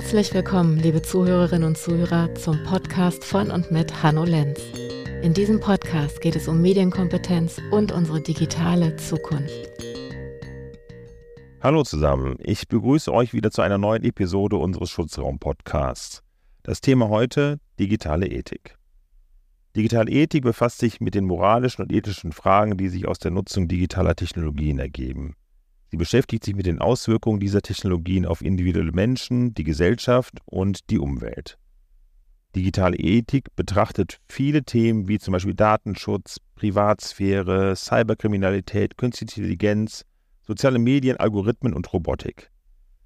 Herzlich willkommen, liebe Zuhörerinnen und Zuhörer, zum Podcast von und mit Hanno Lenz. In diesem Podcast geht es um Medienkompetenz und unsere digitale Zukunft. Hallo zusammen, ich begrüße euch wieder zu einer neuen Episode unseres Schutzraum-Podcasts. Das Thema heute digitale Ethik. Digitale Ethik befasst sich mit den moralischen und ethischen Fragen, die sich aus der Nutzung digitaler Technologien ergeben. Sie beschäftigt sich mit den Auswirkungen dieser Technologien auf individuelle Menschen, die Gesellschaft und die Umwelt. Digitale Ethik betrachtet viele Themen wie zum Beispiel Datenschutz, Privatsphäre, Cyberkriminalität, Künstliche Intelligenz, soziale Medien, Algorithmen und Robotik.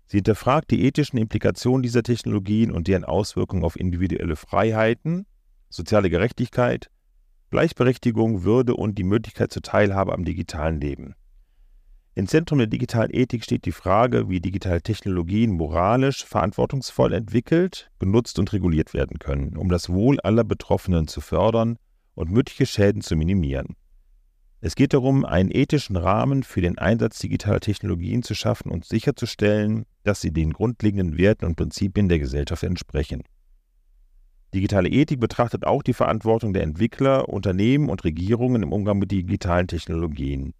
Sie hinterfragt die ethischen Implikationen dieser Technologien und deren Auswirkungen auf individuelle Freiheiten, soziale Gerechtigkeit, Gleichberechtigung, Würde und die Möglichkeit zur Teilhabe am digitalen Leben. Im Zentrum der digitalen Ethik steht die Frage, wie digitale Technologien moralisch verantwortungsvoll entwickelt, genutzt und reguliert werden können, um das Wohl aller Betroffenen zu fördern und mögliche Schäden zu minimieren. Es geht darum, einen ethischen Rahmen für den Einsatz digitaler Technologien zu schaffen und sicherzustellen, dass sie den grundlegenden Werten und Prinzipien der Gesellschaft entsprechen. Digitale Ethik betrachtet auch die Verantwortung der Entwickler, Unternehmen und Regierungen im Umgang mit digitalen Technologien.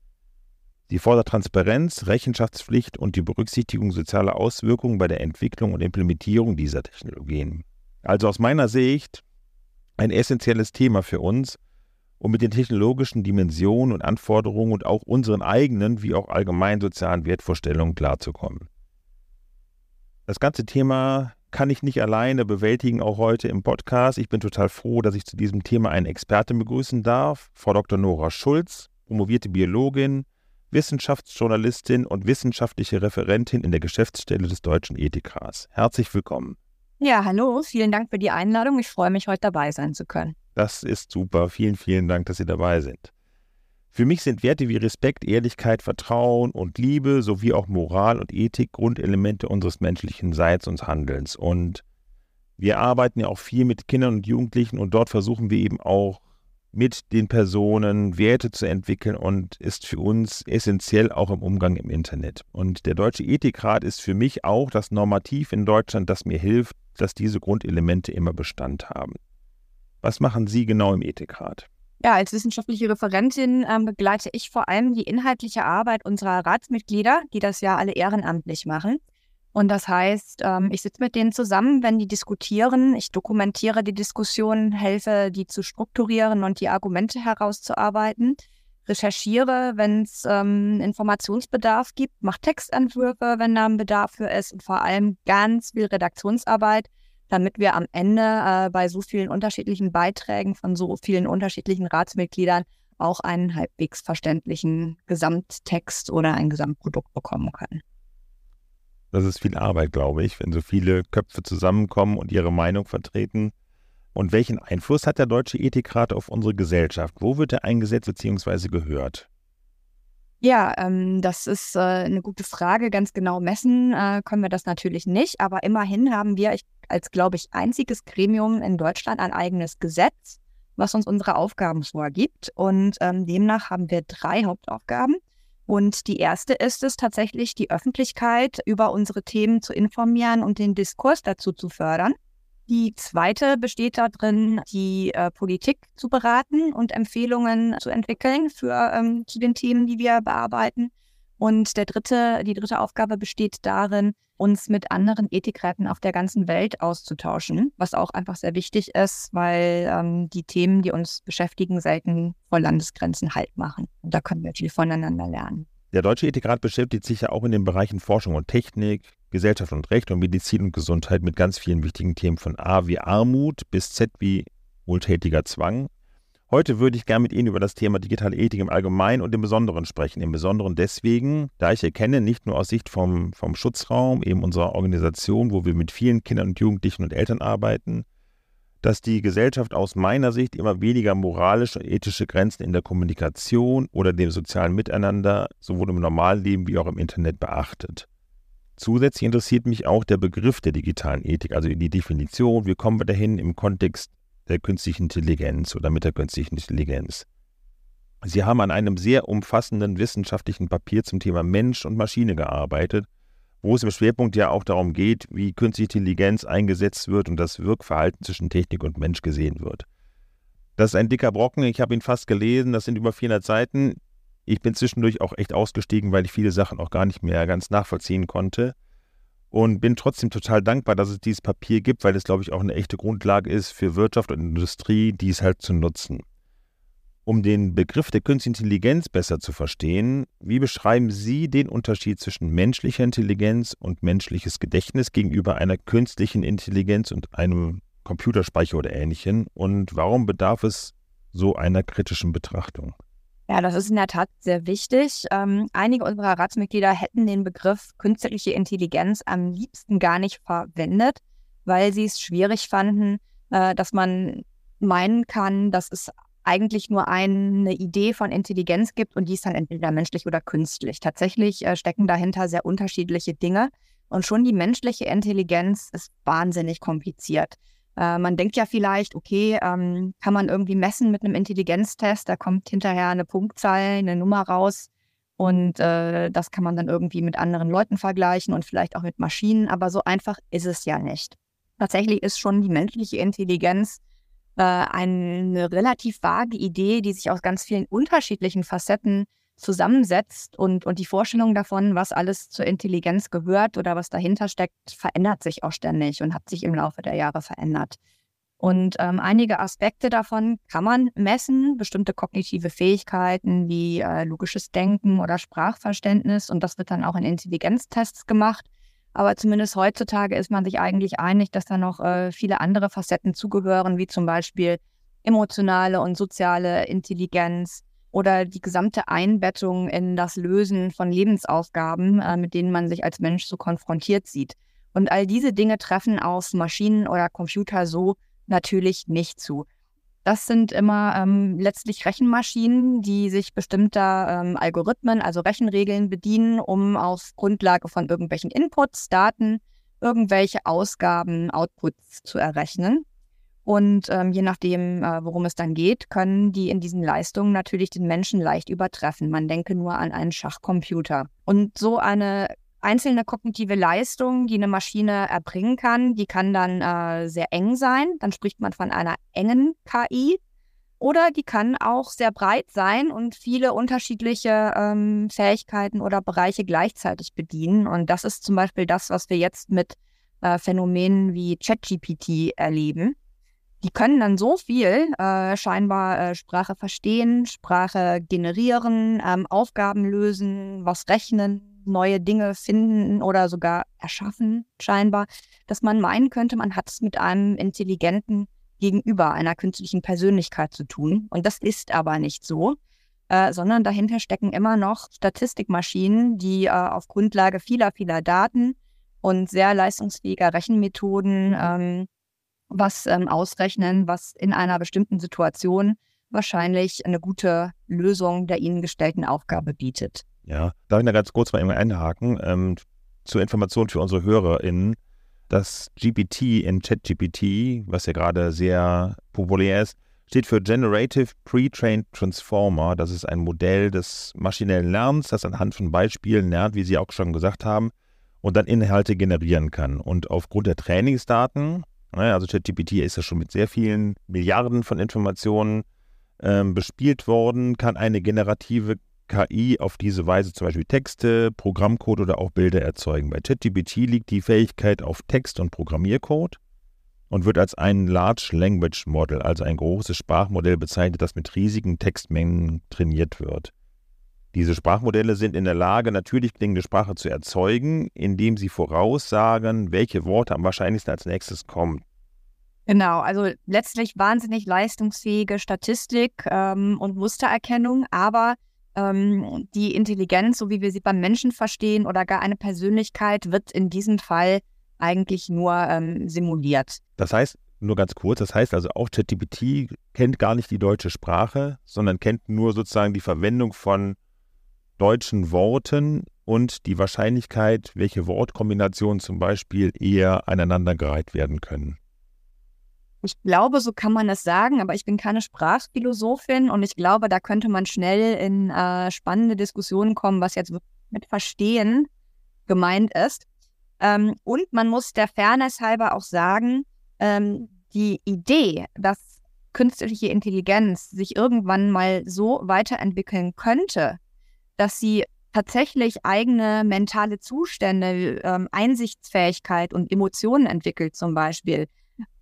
Sie fordert Transparenz, Rechenschaftspflicht und die Berücksichtigung sozialer Auswirkungen bei der Entwicklung und Implementierung dieser Technologien. Also aus meiner Sicht ein essentielles Thema für uns, um mit den technologischen Dimensionen und Anforderungen und auch unseren eigenen wie auch allgemeinen sozialen Wertvorstellungen klarzukommen. Das ganze Thema kann ich nicht alleine bewältigen, auch heute im Podcast. Ich bin total froh, dass ich zu diesem Thema einen Experten begrüßen darf, Frau Dr. Nora Schulz, promovierte Biologin, Wissenschaftsjournalistin und wissenschaftliche Referentin in der Geschäftsstelle des Deutschen Ethikrats. Herzlich willkommen. Ja, hallo, vielen Dank für die Einladung. Ich freue mich, heute dabei sein zu können. Das ist super. Vielen, vielen Dank, dass Sie dabei sind. Für mich sind Werte wie Respekt, Ehrlichkeit, Vertrauen und Liebe sowie auch Moral und Ethik Grundelemente unseres menschlichen Seins und Handelns. Und wir arbeiten ja auch viel mit Kindern und Jugendlichen und dort versuchen wir eben auch mit den Personen Werte zu entwickeln und ist für uns essentiell auch im Umgang im Internet. Und der Deutsche Ethikrat ist für mich auch das Normativ in Deutschland, das mir hilft, dass diese Grundelemente immer Bestand haben. Was machen Sie genau im Ethikrat? Ja, als wissenschaftliche Referentin ähm, begleite ich vor allem die inhaltliche Arbeit unserer Ratsmitglieder, die das ja alle ehrenamtlich machen. Und das heißt, ähm, ich sitze mit denen zusammen, wenn die diskutieren. Ich dokumentiere die Diskussionen, helfe, die zu strukturieren und die Argumente herauszuarbeiten. Recherchiere, wenn es ähm, Informationsbedarf gibt, mache Textentwürfe, wenn da ein Bedarf für ist und vor allem ganz viel Redaktionsarbeit, damit wir am Ende äh, bei so vielen unterschiedlichen Beiträgen von so vielen unterschiedlichen Ratsmitgliedern auch einen halbwegs verständlichen Gesamttext oder ein Gesamtprodukt bekommen können. Das ist viel Arbeit, glaube ich, wenn so viele Köpfe zusammenkommen und ihre Meinung vertreten. Und welchen Einfluss hat der Deutsche Ethikrat auf unsere Gesellschaft? Wo wird er eingesetzt bzw. gehört? Ja, ähm, das ist äh, eine gute Frage. Ganz genau messen äh, können wir das natürlich nicht, aber immerhin haben wir als, glaube ich, einziges Gremium in Deutschland ein eigenes Gesetz, was uns unsere Aufgaben vorgibt. Und ähm, demnach haben wir drei Hauptaufgaben. Und die erste ist es tatsächlich, die Öffentlichkeit über unsere Themen zu informieren und den Diskurs dazu zu fördern. Die zweite besteht darin, die äh, Politik zu beraten und Empfehlungen zu entwickeln für ähm, zu den Themen, die wir bearbeiten. Und der dritte, die dritte Aufgabe besteht darin, uns mit anderen Ethikräten auf der ganzen Welt auszutauschen, was auch einfach sehr wichtig ist, weil ähm, die Themen, die uns beschäftigen, selten vor Landesgrenzen Halt machen. Und da können wir viel voneinander lernen. Der Deutsche Ethikrat beschäftigt sich ja auch in den Bereichen Forschung und Technik, Gesellschaft und Recht und Medizin und Gesundheit mit ganz vielen wichtigen Themen von A wie Armut bis Z wie wohltätiger Zwang. Heute würde ich gerne mit Ihnen über das Thema digitale Ethik im Allgemeinen und im Besonderen sprechen. Im Besonderen deswegen, da ich erkenne, nicht nur aus Sicht vom, vom Schutzraum, eben unserer Organisation, wo wir mit vielen Kindern und Jugendlichen und Eltern arbeiten, dass die Gesellschaft aus meiner Sicht immer weniger moralische und ethische Grenzen in der Kommunikation oder dem sozialen Miteinander sowohl im Normalleben wie auch im Internet beachtet. Zusätzlich interessiert mich auch der Begriff der digitalen Ethik, also die Definition, wie kommen wir dahin im Kontext der künstlichen Intelligenz oder mit der künstlichen Intelligenz. Sie haben an einem sehr umfassenden wissenschaftlichen Papier zum Thema Mensch und Maschine gearbeitet, wo es im Schwerpunkt ja auch darum geht, wie künstliche Intelligenz eingesetzt wird und das Wirkverhalten zwischen Technik und Mensch gesehen wird. Das ist ein dicker Brocken, ich habe ihn fast gelesen, das sind über 400 Seiten. Ich bin zwischendurch auch echt ausgestiegen, weil ich viele Sachen auch gar nicht mehr ganz nachvollziehen konnte und bin trotzdem total dankbar, dass es dieses Papier gibt, weil es, glaube ich, auch eine echte Grundlage ist für Wirtschaft und Industrie, dies halt zu nutzen. Um den Begriff der künstlichen Intelligenz besser zu verstehen, wie beschreiben Sie den Unterschied zwischen menschlicher Intelligenz und menschliches Gedächtnis gegenüber einer künstlichen Intelligenz und einem Computerspeicher oder ähnlichem? Und warum bedarf es so einer kritischen Betrachtung? Ja, das ist in der Tat sehr wichtig. Ähm, einige unserer Ratsmitglieder hätten den Begriff künstliche Intelligenz am liebsten gar nicht verwendet, weil sie es schwierig fanden, äh, dass man meinen kann, dass es eigentlich nur eine Idee von Intelligenz gibt und die ist dann entweder menschlich oder künstlich. Tatsächlich äh, stecken dahinter sehr unterschiedliche Dinge und schon die menschliche Intelligenz ist wahnsinnig kompliziert. Äh, man denkt ja vielleicht, okay, ähm, kann man irgendwie messen mit einem Intelligenztest, da kommt hinterher eine Punktzahl, eine Nummer raus und äh, das kann man dann irgendwie mit anderen Leuten vergleichen und vielleicht auch mit Maschinen, aber so einfach ist es ja nicht. Tatsächlich ist schon die menschliche Intelligenz äh, eine relativ vage Idee, die sich aus ganz vielen unterschiedlichen Facetten zusammensetzt und, und die Vorstellung davon, was alles zur Intelligenz gehört oder was dahinter steckt, verändert sich auch ständig und hat sich im Laufe der Jahre verändert. Und ähm, einige Aspekte davon kann man messen, bestimmte kognitive Fähigkeiten wie äh, logisches Denken oder Sprachverständnis. Und das wird dann auch in Intelligenztests gemacht. Aber zumindest heutzutage ist man sich eigentlich einig, dass da noch äh, viele andere Facetten zugehören, wie zum Beispiel emotionale und soziale Intelligenz, oder die gesamte Einbettung in das Lösen von Lebensaufgaben, äh, mit denen man sich als Mensch so konfrontiert sieht. Und all diese Dinge treffen auf Maschinen oder Computer so natürlich nicht zu. Das sind immer ähm, letztlich Rechenmaschinen, die sich bestimmter ähm, Algorithmen, also Rechenregeln bedienen, um auf Grundlage von irgendwelchen Inputs, Daten, irgendwelche Ausgaben, Outputs zu errechnen. Und ähm, je nachdem, äh, worum es dann geht, können die in diesen Leistungen natürlich den Menschen leicht übertreffen. Man denke nur an einen Schachcomputer. Und so eine einzelne kognitive Leistung, die eine Maschine erbringen kann, die kann dann äh, sehr eng sein. Dann spricht man von einer engen KI. Oder die kann auch sehr breit sein und viele unterschiedliche ähm, Fähigkeiten oder Bereiche gleichzeitig bedienen. Und das ist zum Beispiel das, was wir jetzt mit äh, Phänomenen wie ChatGPT erleben. Die können dann so viel äh, scheinbar äh, Sprache verstehen, Sprache generieren, ähm, Aufgaben lösen, was rechnen, neue Dinge finden oder sogar erschaffen, scheinbar, dass man meinen könnte, man hat es mit einem intelligenten Gegenüber einer künstlichen Persönlichkeit zu tun. Und das ist aber nicht so, äh, sondern dahinter stecken immer noch Statistikmaschinen, die äh, auf Grundlage vieler, vieler Daten und sehr leistungsfähiger Rechenmethoden ähm, was ähm, ausrechnen, was in einer bestimmten Situation wahrscheinlich eine gute Lösung der ihnen gestellten Aufgabe bietet. Ja, darf ich da ganz kurz mal einhaken? Ähm, zur Information für unsere HörerInnen. Das GPT in ChatGPT, was ja gerade sehr populär ist, steht für Generative Pre-Trained Transformer. Das ist ein Modell des maschinellen Lernens, das anhand von Beispielen lernt, wie Sie auch schon gesagt haben, und dann Inhalte generieren kann. Und aufgrund der Trainingsdaten also ChatGPT ist ja schon mit sehr vielen Milliarden von Informationen ähm, bespielt worden, kann eine generative KI auf diese Weise zum Beispiel Texte, Programmcode oder auch Bilder erzeugen. Bei ChatGPT liegt die Fähigkeit auf Text- und Programmiercode und wird als ein Large Language Model, also ein großes Sprachmodell bezeichnet, das mit riesigen Textmengen trainiert wird. Diese Sprachmodelle sind in der Lage, natürlich klingende Sprache zu erzeugen, indem sie voraussagen, welche Worte am wahrscheinlichsten als nächstes kommen. Genau, also letztlich wahnsinnig leistungsfähige Statistik ähm, und Mustererkennung, aber ähm, die Intelligenz, so wie wir sie beim Menschen verstehen oder gar eine Persönlichkeit, wird in diesem Fall eigentlich nur ähm, simuliert. Das heißt, nur ganz kurz, das heißt also auch ChatGPT kennt gar nicht die deutsche Sprache, sondern kennt nur sozusagen die Verwendung von deutschen Worten und die Wahrscheinlichkeit, welche Wortkombinationen zum Beispiel eher aneinandergereiht werden können. Ich glaube, so kann man es sagen, aber ich bin keine Sprachphilosophin und ich glaube, da könnte man schnell in äh, spannende Diskussionen kommen, was jetzt mit Verstehen gemeint ist. Ähm, und man muss der Fairness halber auch sagen, ähm, die Idee, dass künstliche Intelligenz sich irgendwann mal so weiterentwickeln könnte, dass sie tatsächlich eigene mentale Zustände, ähm, Einsichtsfähigkeit und Emotionen entwickelt zum Beispiel.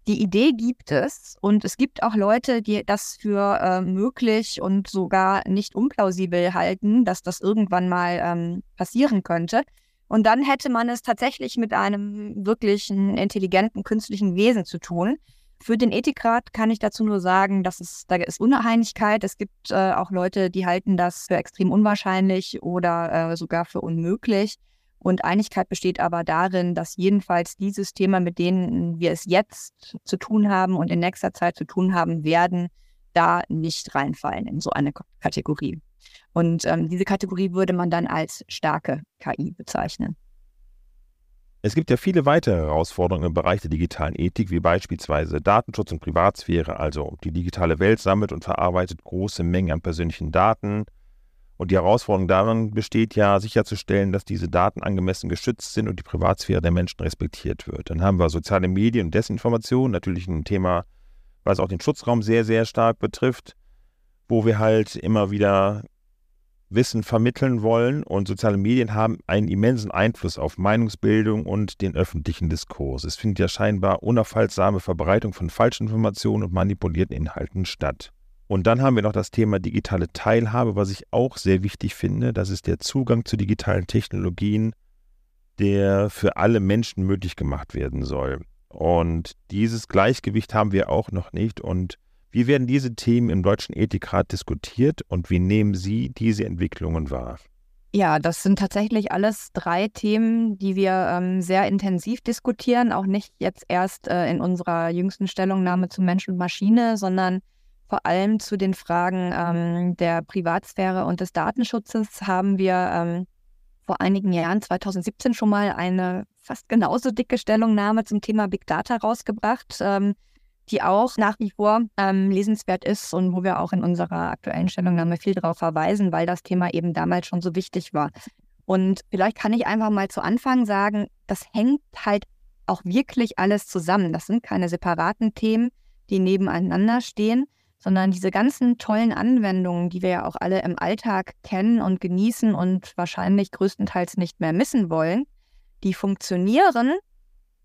Die Idee gibt es und es gibt auch Leute, die das für äh, möglich und sogar nicht unplausibel halten, dass das irgendwann mal ähm, passieren könnte. Und dann hätte man es tatsächlich mit einem wirklichen intelligenten künstlichen Wesen zu tun. Für den Ethikrat kann ich dazu nur sagen, dass es, da ist Uneinigkeit. Es gibt äh, auch Leute, die halten das für extrem unwahrscheinlich oder äh, sogar für unmöglich. Und Einigkeit besteht aber darin, dass jedenfalls die Systeme, mit denen wir es jetzt zu tun haben und in nächster Zeit zu tun haben werden, da nicht reinfallen in so eine Kategorie. Und ähm, diese Kategorie würde man dann als starke KI bezeichnen. Es gibt ja viele weitere Herausforderungen im Bereich der digitalen Ethik, wie beispielsweise Datenschutz und Privatsphäre. Also die digitale Welt sammelt und verarbeitet große Mengen an persönlichen Daten. Und die Herausforderung darin besteht ja, sicherzustellen, dass diese Daten angemessen geschützt sind und die Privatsphäre der Menschen respektiert wird. Dann haben wir soziale Medien und Desinformation, natürlich ein Thema, was auch den Schutzraum sehr, sehr stark betrifft, wo wir halt immer wieder Wissen vermitteln wollen und soziale Medien haben einen immensen Einfluss auf Meinungsbildung und den öffentlichen Diskurs. Es findet ja scheinbar unaufhaltsame Verbreitung von Falschinformationen und manipulierten Inhalten statt. Und dann haben wir noch das Thema digitale Teilhabe, was ich auch sehr wichtig finde. Das ist der Zugang zu digitalen Technologien, der für alle Menschen möglich gemacht werden soll. Und dieses Gleichgewicht haben wir auch noch nicht. Und wie werden diese Themen im Deutschen Ethikrat diskutiert und wie nehmen Sie diese Entwicklungen wahr? Ja, das sind tatsächlich alles drei Themen, die wir ähm, sehr intensiv diskutieren, auch nicht jetzt erst äh, in unserer jüngsten Stellungnahme zu Mensch und Maschine, sondern vor allem zu den Fragen ähm, der Privatsphäre und des Datenschutzes haben wir ähm, vor einigen Jahren, 2017, schon mal eine fast genauso dicke Stellungnahme zum Thema Big Data rausgebracht. Die auch nach wie vor ähm, lesenswert ist und wo wir auch in unserer aktuellen Stellungnahme viel darauf verweisen, weil das Thema eben damals schon so wichtig war. Und vielleicht kann ich einfach mal zu Anfang sagen, das hängt halt auch wirklich alles zusammen. Das sind keine separaten Themen, die nebeneinander stehen, sondern diese ganzen tollen Anwendungen, die wir ja auch alle im Alltag kennen und genießen und wahrscheinlich größtenteils nicht mehr missen wollen, die funktionieren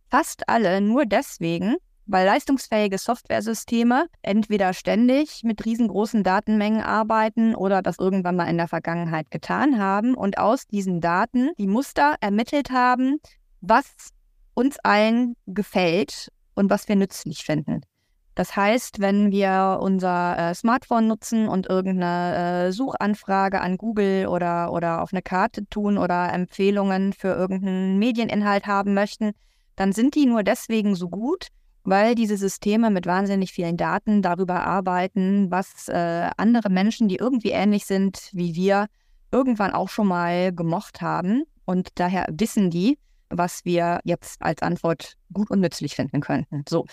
fast alle nur deswegen, weil leistungsfähige Softwaresysteme entweder ständig mit riesengroßen Datenmengen arbeiten oder das irgendwann mal in der Vergangenheit getan haben und aus diesen Daten die Muster ermittelt haben, was uns allen gefällt und was wir nützlich finden. Das heißt, wenn wir unser äh, Smartphone nutzen und irgendeine äh, Suchanfrage an Google oder, oder auf eine Karte tun oder Empfehlungen für irgendeinen Medieninhalt haben möchten, dann sind die nur deswegen so gut, weil diese Systeme mit wahnsinnig vielen Daten darüber arbeiten, was äh, andere Menschen, die irgendwie ähnlich sind wie wir, irgendwann auch schon mal gemocht haben. Und daher wissen die, was wir jetzt als Antwort gut und nützlich finden könnten. So.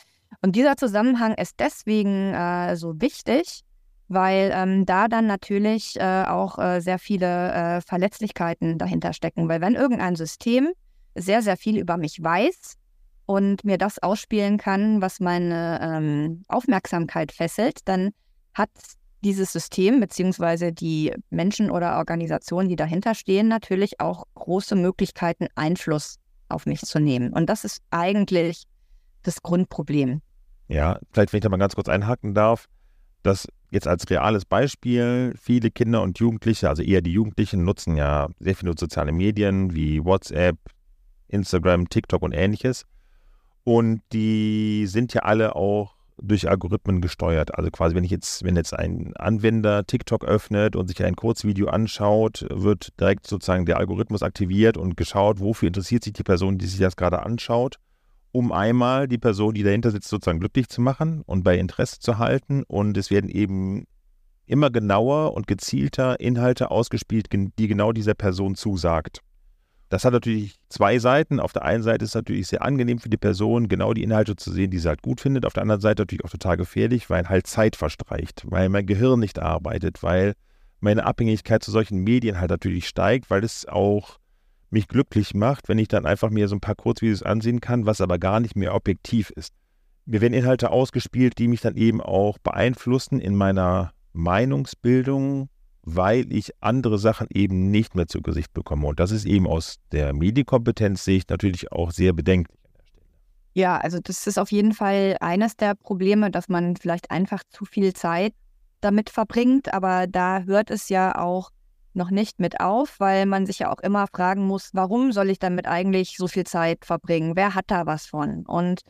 Und dieser Zusammenhang ist deswegen äh, so wichtig, weil ähm, da dann natürlich äh, auch äh, sehr viele äh, Verletzlichkeiten dahinter stecken. Weil wenn irgendein System sehr, sehr viel über mich weiß, und mir das ausspielen kann, was meine ähm, Aufmerksamkeit fesselt, dann hat dieses System beziehungsweise die Menschen oder Organisationen, die dahinter stehen, natürlich auch große Möglichkeiten, Einfluss auf mich zu nehmen. Und das ist eigentlich das Grundproblem. Ja, vielleicht, wenn ich da mal ganz kurz einhaken darf, dass jetzt als reales Beispiel viele Kinder und Jugendliche, also eher die Jugendlichen, nutzen ja sehr viele soziale Medien wie WhatsApp, Instagram, TikTok und ähnliches. Und die sind ja alle auch durch Algorithmen gesteuert. Also quasi, wenn ich jetzt, wenn jetzt ein Anwender TikTok öffnet und sich ein Kurzvideo anschaut, wird direkt sozusagen der Algorithmus aktiviert und geschaut, wofür interessiert sich die Person, die sich das gerade anschaut, um einmal die Person, die dahinter sitzt, sozusagen glücklich zu machen und bei Interesse zu halten. Und es werden eben immer genauer und gezielter Inhalte ausgespielt, die genau dieser Person zusagt. Das hat natürlich zwei Seiten. Auf der einen Seite ist es natürlich sehr angenehm für die Person, genau die Inhalte zu sehen, die sie halt gut findet. Auf der anderen Seite natürlich auch total gefährlich, weil halt Zeit verstreicht, weil mein Gehirn nicht arbeitet, weil meine Abhängigkeit zu solchen Medien halt natürlich steigt, weil es auch mich glücklich macht, wenn ich dann einfach mir so ein paar Kurzvideos ansehen kann, was aber gar nicht mehr objektiv ist. Mir werden Inhalte ausgespielt, die mich dann eben auch beeinflussen in meiner Meinungsbildung, weil ich andere Sachen eben nicht mehr zu Gesicht bekomme. Und das ist eben aus der Medienkompetenzsicht natürlich auch sehr bedenklich. Ja, also das ist auf jeden Fall eines der Probleme, dass man vielleicht einfach zu viel Zeit damit verbringt. Aber da hört es ja auch noch nicht mit auf, weil man sich ja auch immer fragen muss, warum soll ich damit eigentlich so viel Zeit verbringen? Wer hat da was von? Und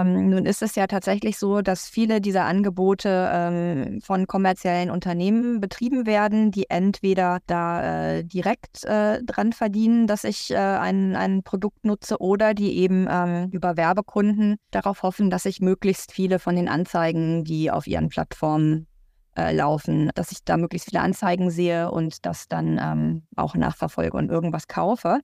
ähm, nun ist es ja tatsächlich so, dass viele dieser Angebote ähm, von kommerziellen Unternehmen betrieben werden, die entweder da äh, direkt äh, dran verdienen, dass ich äh, ein, ein Produkt nutze, oder die eben ähm, über Werbekunden darauf hoffen, dass ich möglichst viele von den Anzeigen, die auf ihren Plattformen äh, laufen, dass ich da möglichst viele Anzeigen sehe und das dann ähm, auch nachverfolge und irgendwas kaufe.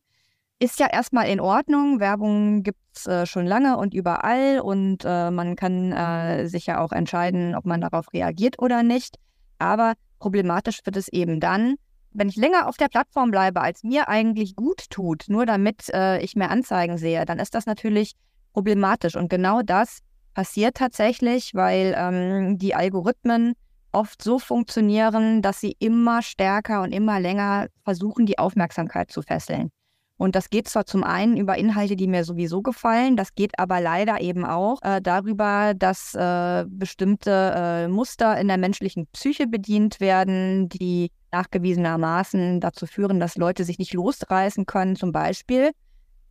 Ist ja erstmal in Ordnung. Werbung gibt es äh, schon lange und überall und äh, man kann äh, sich ja auch entscheiden, ob man darauf reagiert oder nicht. Aber problematisch wird es eben dann, wenn ich länger auf der Plattform bleibe, als mir eigentlich gut tut, nur damit äh, ich mehr Anzeigen sehe, dann ist das natürlich problematisch. Und genau das passiert tatsächlich, weil ähm, die Algorithmen oft so funktionieren, dass sie immer stärker und immer länger versuchen, die Aufmerksamkeit zu fesseln. Und das geht zwar zum einen über Inhalte, die mir sowieso gefallen, das geht aber leider eben auch äh, darüber, dass äh, bestimmte äh, Muster in der menschlichen Psyche bedient werden, die nachgewiesenermaßen dazu führen, dass Leute sich nicht losreißen können. Zum Beispiel,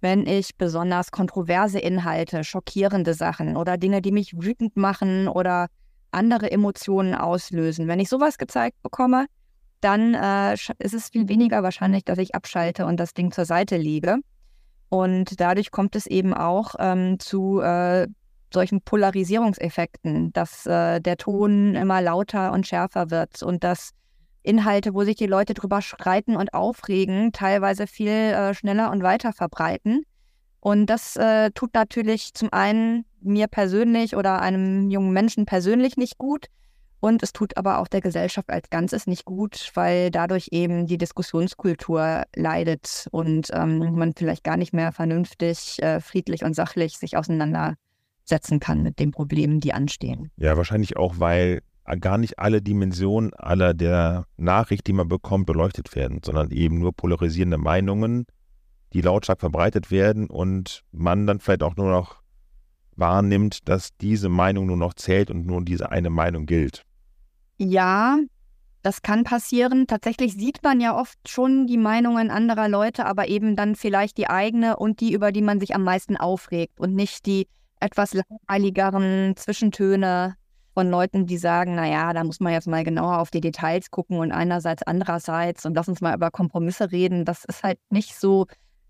wenn ich besonders kontroverse Inhalte, schockierende Sachen oder Dinge, die mich wütend machen oder andere Emotionen auslösen. Wenn ich sowas gezeigt bekomme, dann äh, ist es viel weniger wahrscheinlich, dass ich abschalte und das Ding zur Seite lege. Und dadurch kommt es eben auch ähm, zu äh, solchen Polarisierungseffekten, dass äh, der Ton immer lauter und schärfer wird und dass Inhalte, wo sich die Leute drüber streiten und aufregen, teilweise viel äh, schneller und weiter verbreiten. Und das äh, tut natürlich zum einen mir persönlich oder einem jungen Menschen persönlich nicht gut. Und es tut aber auch der Gesellschaft als Ganzes nicht gut, weil dadurch eben die Diskussionskultur leidet und ähm, man vielleicht gar nicht mehr vernünftig, äh, friedlich und sachlich sich auseinandersetzen kann mit den Problemen, die anstehen. Ja, wahrscheinlich auch, weil gar nicht alle Dimensionen aller der Nachricht, die man bekommt, beleuchtet werden, sondern eben nur polarisierende Meinungen, die lautstark verbreitet werden und man dann vielleicht auch nur noch wahrnimmt, dass diese Meinung nur noch zählt und nur diese eine Meinung gilt. Ja, das kann passieren. Tatsächlich sieht man ja oft schon die Meinungen anderer Leute, aber eben dann vielleicht die eigene und die, über die man sich am meisten aufregt und nicht die etwas langweiligeren Zwischentöne von Leuten, die sagen, naja, da muss man jetzt mal genauer auf die Details gucken und einerseits, andererseits und lass uns mal über Kompromisse reden. Das ist halt nicht so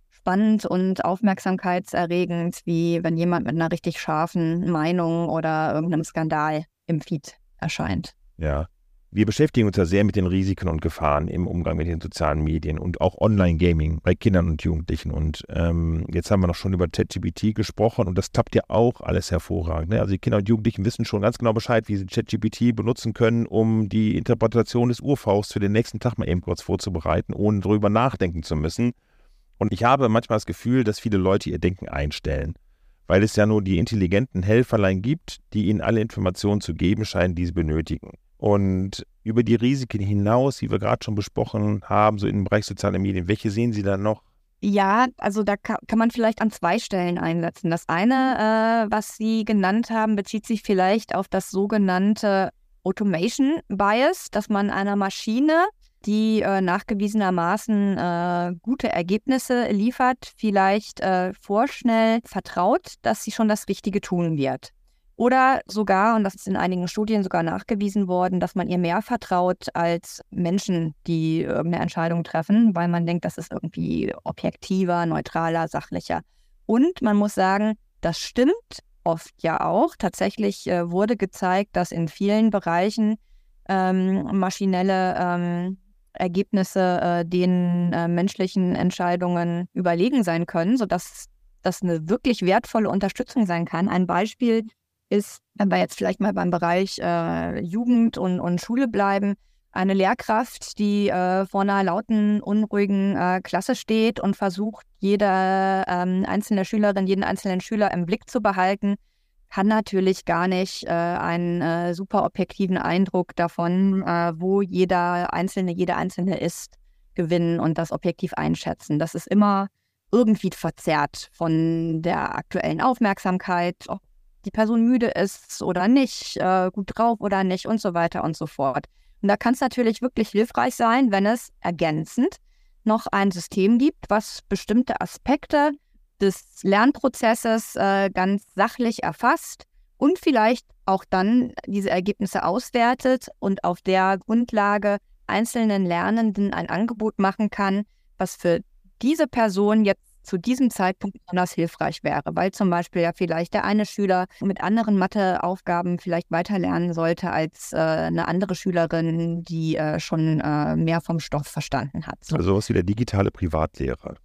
spannend und aufmerksamkeitserregend, wie wenn jemand mit einer richtig scharfen Meinung oder irgendeinem Skandal im Feed erscheint. Ja. Wir beschäftigen uns ja sehr mit den Risiken und Gefahren im Umgang mit den sozialen Medien und auch Online-Gaming bei Kindern und Jugendlichen. Und ähm, jetzt haben wir noch schon über ChatGPT gesprochen und das klappt ja auch alles hervorragend. Ne? Also die Kinder und Jugendlichen wissen schon ganz genau Bescheid, wie sie ChatGPT benutzen können, um die Interpretation des Urfaust für den nächsten Tag mal eben kurz vorzubereiten, ohne darüber nachdenken zu müssen. Und ich habe manchmal das Gefühl, dass viele Leute ihr Denken einstellen weil es ja nur die intelligenten Helferlein gibt, die ihnen alle Informationen zu geben scheinen, die sie benötigen. Und über die Risiken hinaus, die wir gerade schon besprochen haben, so im Bereich soziale Medien, welche sehen Sie da noch? Ja, also da kann, man vielleicht an zwei Stellen einsetzen. Das eine, äh, was Sie genannt haben, bezieht sich vielleicht auf das sogenannte Automation Bias, dass man einer Maschine, die äh, nachgewiesenermaßen äh, gute Ergebnisse liefert, vielleicht äh, vorschnell vertraut, dass sie schon das Richtige tun wird. Oder sogar, und das ist in einigen Studien sogar nachgewiesen worden, dass man ihr mehr vertraut als Menschen, die irgendeine Entscheidung treffen, weil man denkt, das ist irgendwie objektiver, neutraler, sachlicher. Und man muss sagen, das stimmt oft ja auch. Tatsächlich äh, wurde gezeigt, dass in vielen Bereichen ähm, maschinelle ähm, Ergebnisse äh, den äh, menschlichen Entscheidungen überlegen sein können, sodass das eine wirklich wertvolle Unterstützung sein kann. Ein Beispiel ist, wenn wir jetzt vielleicht mal beim Bereich äh, Jugend und, und Schule bleiben, eine Lehrkraft, die äh, vor einer lauten, unruhigen äh, Klasse steht und versucht, jede ähm, einzelne Schülerin, jeden einzelnen Schüler im Blick zu behalten, kann natürlich gar nicht äh, einen äh, super objektiven Eindruck davon, äh, wo jeder Einzelne, jede Einzelne ist, gewinnen und das objektiv einschätzen. Das ist immer irgendwie verzerrt von der aktuellen Aufmerksamkeit, ob die Person müde ist oder nicht, äh, gut drauf oder nicht und so weiter und so fort. Und da kann es natürlich wirklich hilfreich sein, wenn es ergänzend noch ein System gibt, was bestimmte Aspekte des Lernprozesses äh, ganz sachlich erfasst und vielleicht auch dann diese Ergebnisse auswertet und auf der Grundlage einzelnen Lernenden ein Angebot machen kann, was für diese Person jetzt zu diesem Zeitpunkt besonders hilfreich wäre, weil zum Beispiel ja vielleicht der eine Schüler mit anderen Matheaufgaben vielleicht weiter lernen sollte als äh, eine andere Schülerin, die äh, schon äh, mehr vom Stoff verstanden hat. So. Also sowas wie der digitale Privatlehrer.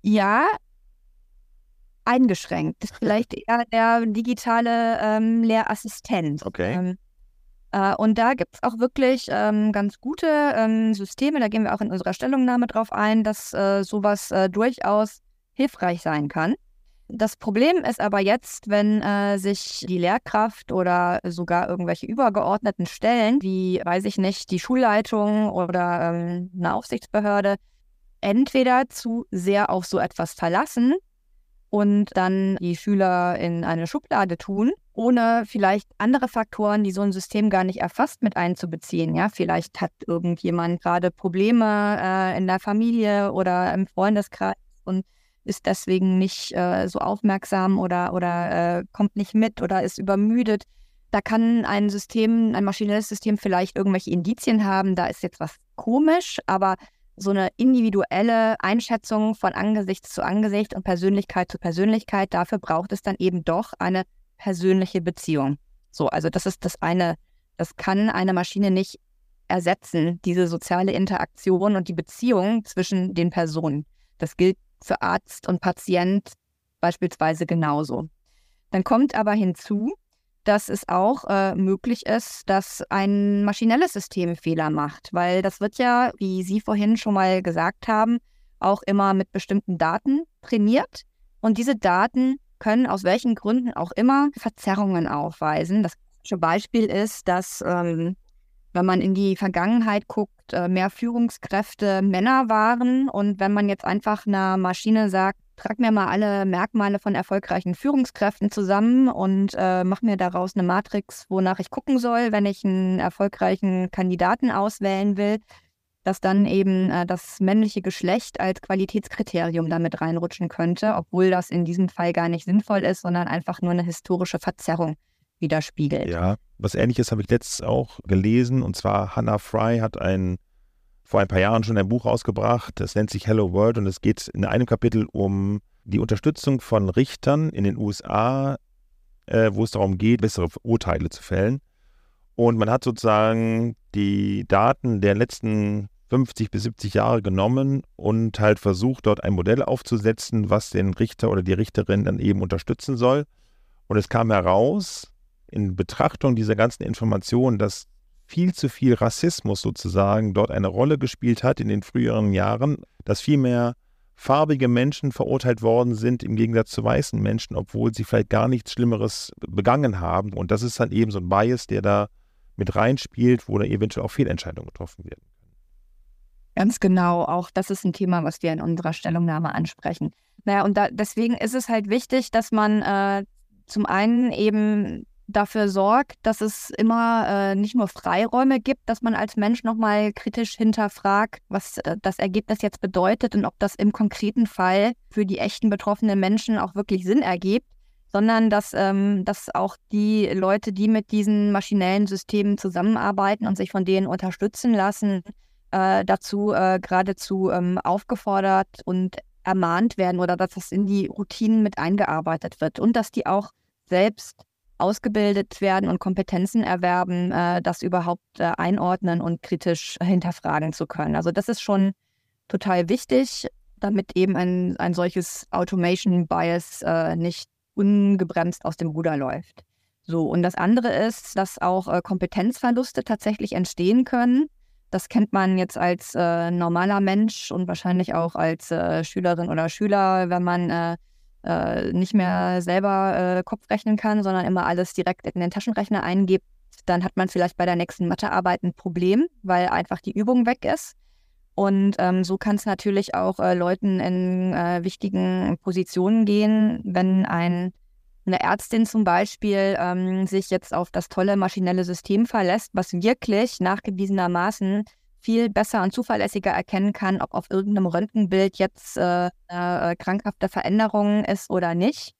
Ja, eingeschränkt. Das ist vielleicht eher der digitale ähm, Lehrassistent. Okay. Ähm, äh, und da gibt es auch wirklich ähm, ganz gute ähm, Systeme, da gehen wir auch in unserer Stellungnahme drauf ein, dass äh, sowas äh, durchaus hilfreich sein kann. Das Problem ist aber jetzt, wenn äh, sich die Lehrkraft oder sogar irgendwelche übergeordneten Stellen, wie, weiß ich nicht, die Schulleitung oder ähm, eine Aufsichtsbehörde, entweder zu sehr auf so etwas verlassen und dann die Schüler in eine Schublade tun, ohne vielleicht andere Faktoren, die so ein System gar nicht erfasst, mit einzubeziehen. Ja, vielleicht hat irgendjemand gerade Probleme äh, in der Familie oder im Freundeskreis und ist deswegen nicht äh, so aufmerksam oder, oder äh, kommt nicht mit oder ist übermüdet. Da kann ein System, ein maschinelles System vielleicht irgendwelche Indizien haben, da ist jetzt was komisch, aber so eine individuelle Einschätzung von Angesicht zu Angesicht und Persönlichkeit zu Persönlichkeit, dafür braucht es dann eben doch eine persönliche Beziehung. So, also das ist das eine, das kann eine Maschine nicht ersetzen, diese soziale Interaktion und die Beziehung zwischen den Personen. Das gilt für Arzt und Patient beispielsweise genauso. Dann kommt aber hinzu, dass es auch äh, möglich ist, dass ein maschinelles System Fehler macht, weil das wird ja, wie Sie vorhin schon mal gesagt haben, auch immer mit bestimmten Daten trainiert. Und diese Daten können aus welchen Gründen auch immer Verzerrungen aufweisen. Das Beispiel ist, dass ähm, wenn man in die Vergangenheit guckt, äh, mehr Führungskräfte Männer waren und wenn man jetzt einfach einer Maschine sagt, trag mir mal alle Merkmale von erfolgreichen Führungskräften zusammen und äh, mach mir daraus eine Matrix, wonach ich gucken soll, wenn ich einen erfolgreichen Kandidaten auswählen will, dass dann eben äh, das männliche Geschlecht als Qualitätskriterium damit reinrutschen könnte, obwohl das in diesem Fall gar nicht sinnvoll ist, sondern einfach nur eine historische Verzerrung widerspiegelt. Ja, was ähnliches habe ich letztens auch gelesen und zwar Hannah Fry hat ein vor ein paar Jahren schon ein Buch rausgebracht, das nennt sich Hello World und es geht in einem Kapitel um die Unterstützung von Richtern in den USA, äh, wo es darum geht, bessere Urteile zu fällen. Und man hat sozusagen die Daten der letzten 50 bis 70 Jahre genommen und halt versucht, dort ein Modell aufzusetzen, was den Richter oder die Richterin dann eben unterstützen soll. Und es kam heraus, in Betrachtung dieser ganzen Informationen, dass viel zu viel Rassismus sozusagen dort eine Rolle gespielt hat in den früheren Jahren, dass viel mehr farbige Menschen verurteilt worden sind im Gegensatz zu weißen Menschen, obwohl sie vielleicht gar nichts Schlimmeres begangen haben. Und das ist dann eben so ein Bias, der da mit reinspielt, wo da eventuell auch Fehlentscheidungen getroffen werden. Ganz genau, auch das ist ein Thema, was wir in unserer Stellungnahme ansprechen. Naja, und da, deswegen ist es halt wichtig, dass man äh, zum einen eben dafür sorgt, dass es immer äh, nicht nur Freiräume gibt, dass man als Mensch nochmal kritisch hinterfragt, was äh, das Ergebnis jetzt bedeutet und ob das im konkreten Fall für die echten betroffenen Menschen auch wirklich Sinn ergibt, sondern dass, ähm, dass auch die Leute, die mit diesen maschinellen Systemen zusammenarbeiten und sich von denen unterstützen lassen, äh, dazu äh, geradezu ähm, aufgefordert und ermahnt werden oder dass das in die Routinen mit eingearbeitet wird und dass die auch selbst ausgebildet werden und Kompetenzen erwerben, äh, das überhaupt äh, einordnen und kritisch hinterfragen zu können. Also das ist schon total wichtig, damit eben ein, ein solches Automation Bias äh, nicht ungebremst aus dem Ruder läuft. So, und das andere ist, dass auch äh, Kompetenzverluste tatsächlich entstehen können. Das kennt man jetzt als äh, normaler Mensch und wahrscheinlich auch als äh, Schülerin oder Schüler, wenn man äh, äh, nicht mehr selber äh, Kopf rechnen kann, sondern immer alles direkt in den Taschenrechner eingibt. Dann hat man vielleicht bei der nächsten Mathearbeit ein Problem, weil einfach die Übung weg ist. Und ähm, so kann es natürlich auch Leuten in wichtigen Positionen gehen, wenn ein eine Ärztin zum Beispiel ähm, sich jetzt auf das tolle maschinelle System verlässt, was wirklich nachgewiesenermaßen viel besser und zuverlässiger erkennen kann, ob auf irgendeinem Röntgenbild jetzt äh, äh, krankhafte Veränderungen ist oder nicht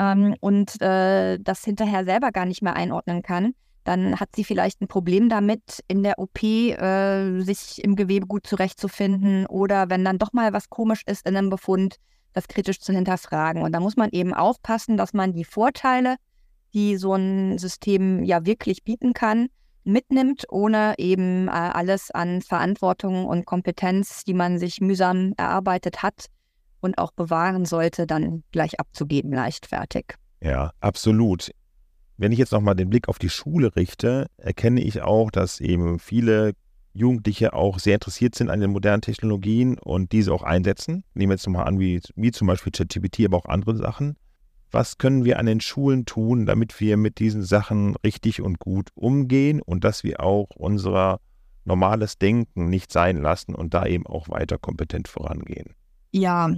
ähm, und äh, das hinterher selber gar nicht mehr einordnen kann, dann hat sie vielleicht ein Problem damit, in der OP äh, sich im Gewebe gut zurechtzufinden oder wenn dann doch mal was komisch ist in einem Befund, das kritisch zu hinterfragen. Und da muss man eben aufpassen, dass man die Vorteile, die so ein System ja wirklich bieten kann, mitnimmt, ohne eben äh, alles an Verantwortung und Kompetenz, die man sich mühsam erarbeitet hat und auch bewahren sollte, dann gleich abzugeben, leichtfertig. Ja, absolut. Wenn ich jetzt nochmal den Blick auf die Schule richte, erkenne ich auch, dass eben viele Jugendliche auch sehr interessiert sind an den modernen Technologien und diese auch einsetzen. Nehmen wir jetzt nochmal an, wie, wie zum Beispiel ChatGPT, aber auch andere Sachen. Was können wir an den Schulen tun, damit wir mit diesen Sachen richtig und gut umgehen und dass wir auch unser normales Denken nicht sein lassen und da eben auch weiter kompetent vorangehen? Ja,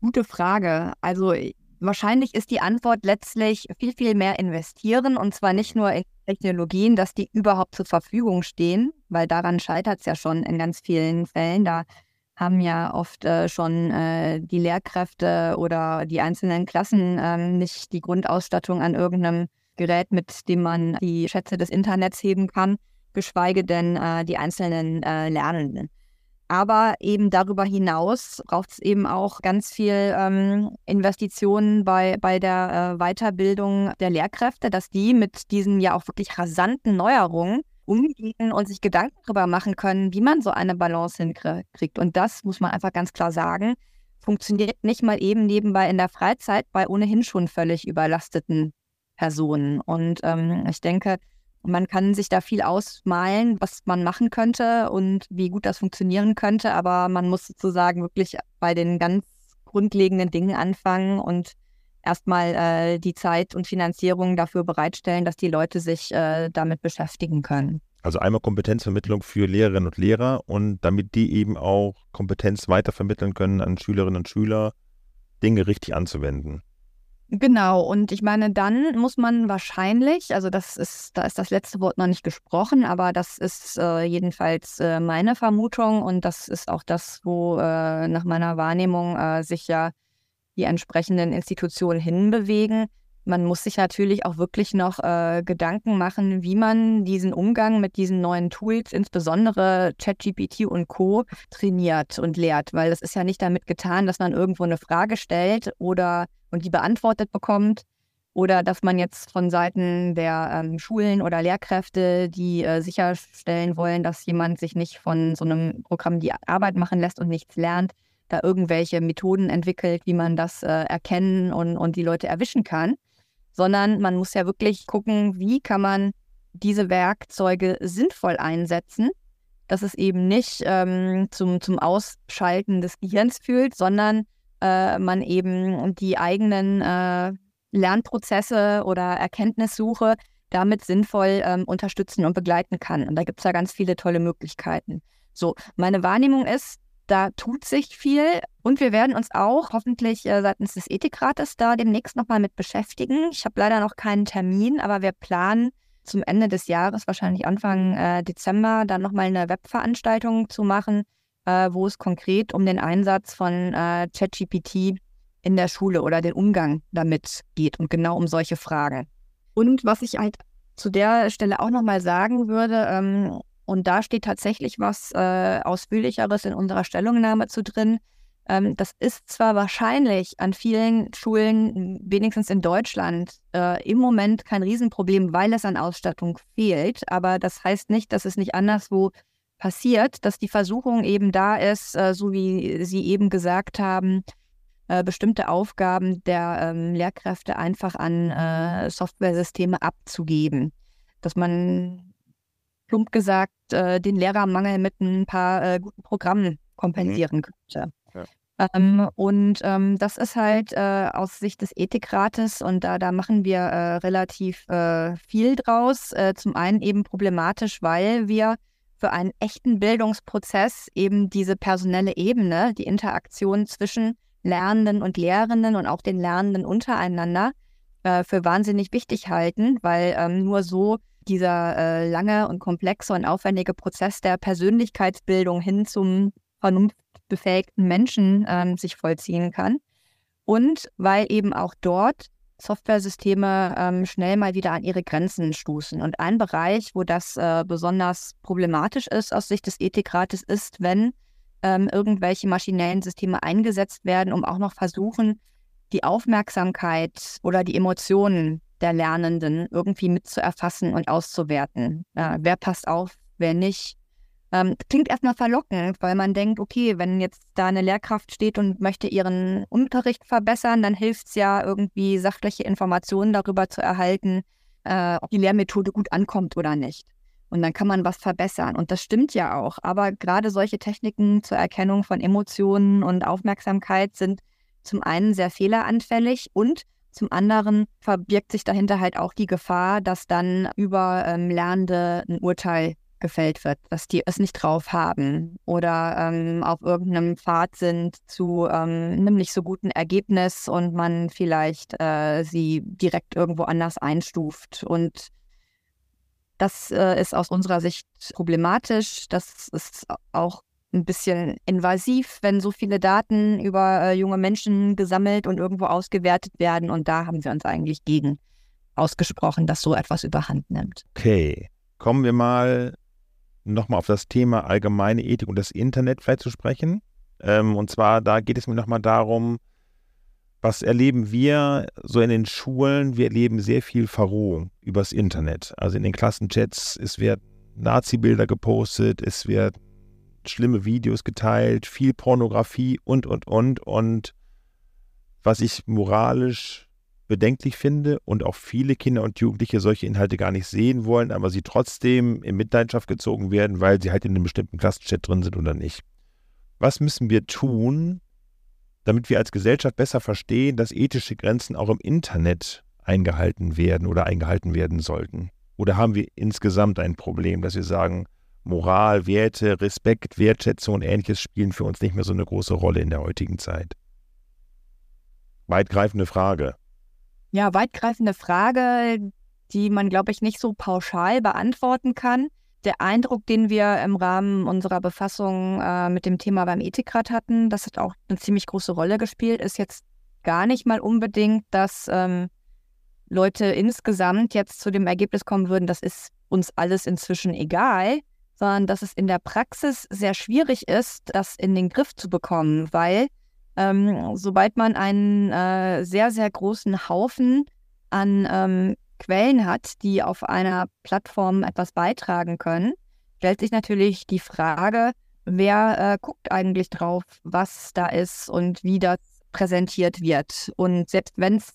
gute Frage. Also wahrscheinlich ist die Antwort letztlich viel, viel mehr investieren und zwar nicht nur in Technologien, dass die überhaupt zur Verfügung stehen, weil daran scheitert es ja schon in ganz vielen Fällen. Da haben ja oft äh, schon äh, die Lehrkräfte oder die einzelnen Klassen äh, nicht die Grundausstattung an irgendeinem Gerät, mit dem man die Schätze des Internets heben kann, geschweige denn äh, die einzelnen äh, Lernenden. Aber eben darüber hinaus braucht es eben auch ganz viel ähm, Investitionen bei, bei der äh, Weiterbildung der Lehrkräfte, dass die mit diesen ja auch wirklich rasanten Neuerungen umgehen und sich Gedanken darüber machen können, wie man so eine Balance hinkriegt. Und das muss man einfach ganz klar sagen, funktioniert nicht mal eben nebenbei in der Freizeit bei ohnehin schon völlig überlasteten Personen. Und ähm, ich denke, man kann sich da viel ausmalen, was man machen könnte und wie gut das funktionieren könnte, aber man muss sozusagen wirklich bei den ganz grundlegenden Dingen anfangen und erstmal äh, die Zeit und Finanzierung dafür bereitstellen, dass die Leute sich äh, damit beschäftigen können. Also einmal Kompetenzvermittlung für Lehrerinnen und Lehrer und damit die eben auch Kompetenz weitervermitteln können an Schülerinnen und Schüler, Dinge richtig anzuwenden. Genau, und ich meine, dann muss man wahrscheinlich, also das ist, da ist das letzte Wort noch nicht gesprochen, aber das ist äh, jedenfalls äh, meine Vermutung und das ist auch das, wo äh, nach meiner Wahrnehmung äh, sich ja die entsprechenden Institutionen hinbewegen. Man muss sich natürlich auch wirklich noch äh, Gedanken machen, wie man diesen Umgang mit diesen neuen Tools, insbesondere ChatGPT und Co., trainiert und lehrt, weil das ist ja nicht damit getan, dass man irgendwo eine Frage stellt oder und die beantwortet bekommt. Oder dass man jetzt von Seiten der ähm, Schulen oder Lehrkräfte, die äh, sicherstellen wollen, dass jemand sich nicht von so einem Programm die Arbeit machen lässt und nichts lernt, da irgendwelche Methoden entwickelt, wie man das äh, erkennen und, und die Leute erwischen kann. Sondern man muss ja wirklich gucken, wie kann man diese Werkzeuge sinnvoll einsetzen, dass es eben nicht ähm, zum, zum Ausschalten des Gehirns fühlt, sondern äh, man eben die eigenen äh, Lernprozesse oder Erkenntnissuche damit sinnvoll ähm, unterstützen und begleiten kann. Und da gibt es ja ganz viele tolle Möglichkeiten. So, meine Wahrnehmung ist, da tut sich viel und wir werden uns auch hoffentlich äh, seitens des Ethikrates da demnächst nochmal mit beschäftigen. Ich habe leider noch keinen Termin, aber wir planen zum Ende des Jahres, wahrscheinlich Anfang äh, Dezember, dann nochmal eine Webveranstaltung zu machen, äh, wo es konkret um den Einsatz von äh, ChatGPT in der Schule oder den Umgang damit geht und genau um solche Fragen. Und was ich halt zu der Stelle auch nochmal sagen würde, ähm, und da steht tatsächlich was äh, Ausführlicheres in unserer Stellungnahme zu drin. Ähm, das ist zwar wahrscheinlich an vielen Schulen, wenigstens in Deutschland, äh, im Moment kein Riesenproblem, weil es an Ausstattung fehlt, aber das heißt nicht, dass es nicht anderswo passiert, dass die Versuchung eben da ist, äh, so wie Sie eben gesagt haben, äh, bestimmte Aufgaben der ähm, Lehrkräfte einfach an äh, Softwaresysteme abzugeben. Dass man plump gesagt äh, den Lehrermangel mit ein paar äh, guten Programmen kompensieren mhm. könnte. Ja. Ähm, und ähm, das ist halt äh, aus Sicht des Ethikrates und da, da machen wir äh, relativ äh, viel draus. Äh, zum einen eben problematisch, weil wir für einen echten Bildungsprozess eben diese personelle Ebene, die Interaktion zwischen Lernenden und Lehrenden und auch den Lernenden untereinander äh, für wahnsinnig wichtig halten, weil ähm, nur so dieser äh, lange und komplexe und aufwendige Prozess der Persönlichkeitsbildung hin zum vernunftbefähigten Menschen ähm, sich vollziehen kann. Und weil eben auch dort Softwaresysteme ähm, schnell mal wieder an ihre Grenzen stoßen. Und ein Bereich, wo das äh, besonders problematisch ist aus Sicht des Ethikrates, ist, wenn ähm, irgendwelche maschinellen Systeme eingesetzt werden, um auch noch versuchen, die Aufmerksamkeit oder die Emotionen der Lernenden irgendwie mitzuerfassen und auszuwerten. Äh, wer passt auf, wer nicht. Ähm, klingt erstmal verlockend, weil man denkt, okay, wenn jetzt da eine Lehrkraft steht und möchte ihren Unterricht verbessern, dann hilft es ja irgendwie sachliche Informationen darüber zu erhalten, äh, ob die Lehrmethode gut ankommt oder nicht. Und dann kann man was verbessern. Und das stimmt ja auch. Aber gerade solche Techniken zur Erkennung von Emotionen und Aufmerksamkeit sind zum einen sehr fehleranfällig und zum anderen verbirgt sich dahinter halt auch die Gefahr, dass dann über ähm, Lernende ein Urteil gefällt wird, dass die es nicht drauf haben oder ähm, auf irgendeinem Pfad sind zu ähm, einem nicht so guten Ergebnis und man vielleicht äh, sie direkt irgendwo anders einstuft. Und das äh, ist aus unserer Sicht problematisch. Das ist auch ein bisschen invasiv, wenn so viele Daten über äh, junge Menschen gesammelt und irgendwo ausgewertet werden. Und da haben wir uns eigentlich gegen ausgesprochen, dass so etwas überhand nimmt. Okay, kommen wir mal nochmal auf das Thema allgemeine Ethik und das Internet vielleicht zu sprechen. Ähm, und zwar, da geht es mir nochmal darum, was erleben wir so in den Schulen? Wir erleben sehr viel Verrohung übers Internet. Also in den Klassenchats, es werden Nazi-Bilder gepostet, es werden schlimme Videos geteilt, viel Pornografie und, und, und. Und was ich moralisch bedenklich finde und auch viele Kinder und Jugendliche solche Inhalte gar nicht sehen wollen, aber sie trotzdem in Mitleidenschaft gezogen werden, weil sie halt in einem bestimmten Klassenchat drin sind oder nicht. Was müssen wir tun, damit wir als Gesellschaft besser verstehen, dass ethische Grenzen auch im Internet eingehalten werden oder eingehalten werden sollten? Oder haben wir insgesamt ein Problem, dass wir sagen, Moral, Werte, Respekt, Wertschätzung und ähnliches spielen für uns nicht mehr so eine große Rolle in der heutigen Zeit? Weitgreifende Frage. Ja, weitgreifende Frage, die man, glaube ich, nicht so pauschal beantworten kann der Eindruck, den wir im Rahmen unserer Befassung äh, mit dem Thema beim Ethikrat hatten, das hat auch eine ziemlich große Rolle gespielt, ist jetzt gar nicht mal unbedingt, dass ähm, Leute insgesamt jetzt zu dem Ergebnis kommen würden, das ist uns alles inzwischen egal, sondern dass es in der Praxis sehr schwierig ist, das in den Griff zu bekommen, weil ähm, sobald man einen äh, sehr, sehr großen Haufen an ähm, Quellen hat, die auf einer Plattform etwas beitragen können, stellt sich natürlich die Frage, wer äh, guckt eigentlich drauf, was da ist und wie das präsentiert wird. Und selbst wenn es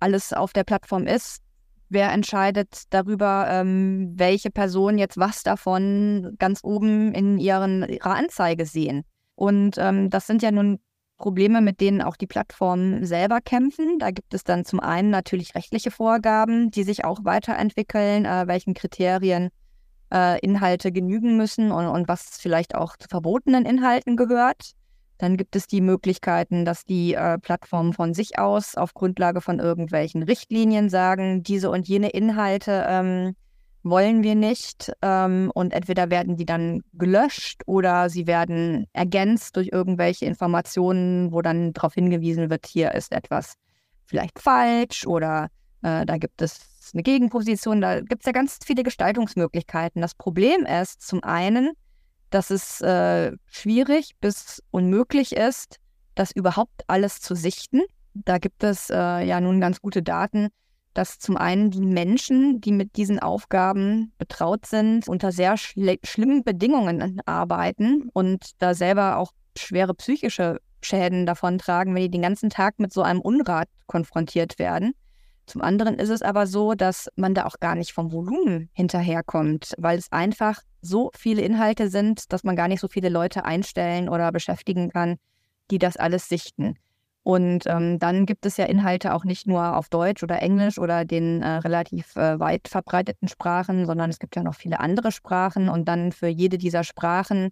alles auf der Plattform ist, wer entscheidet darüber, ähm, welche Person jetzt was davon ganz oben in ihren, ihrer Anzeige sehen. Und ähm, das sind ja nun Probleme, mit denen auch die Plattformen selber kämpfen. Da gibt es dann zum einen natürlich rechtliche Vorgaben, die sich auch weiterentwickeln, äh, welchen Kriterien äh, Inhalte genügen müssen und, und was vielleicht auch zu verbotenen Inhalten gehört. Dann gibt es die Möglichkeiten, dass die äh, Plattformen von sich aus auf Grundlage von irgendwelchen Richtlinien sagen, diese und jene Inhalte ähm, wollen wir nicht. Ähm, und entweder werden die dann gelöscht oder sie werden ergänzt durch irgendwelche Informationen, wo dann darauf hingewiesen wird, hier ist etwas vielleicht falsch oder äh, da gibt es eine Gegenposition. Da gibt es ja ganz viele Gestaltungsmöglichkeiten. Das Problem ist zum einen, dass es äh, schwierig bis unmöglich ist, das überhaupt alles zu sichten. Da gibt es äh, ja nun ganz gute Daten, dass zum einen die Menschen, die mit diesen Aufgaben betraut sind, unter sehr schlimmen Bedingungen arbeiten und da selber auch schwere psychische Schäden davontragen, wenn die den ganzen Tag mit so einem Unrat konfrontiert werden. Zum anderen ist es aber so, dass man da auch gar nicht vom Volumen hinterherkommt, weil es einfach so viele Inhalte sind, dass man gar nicht so viele Leute einstellen oder beschäftigen kann, die das alles sichten. Und ähm, dann gibt es ja Inhalte auch nicht nur auf Deutsch oder Englisch oder den äh, relativ äh, weit verbreiteten Sprachen, sondern es gibt ja noch viele andere Sprachen und dann für jede dieser Sprachen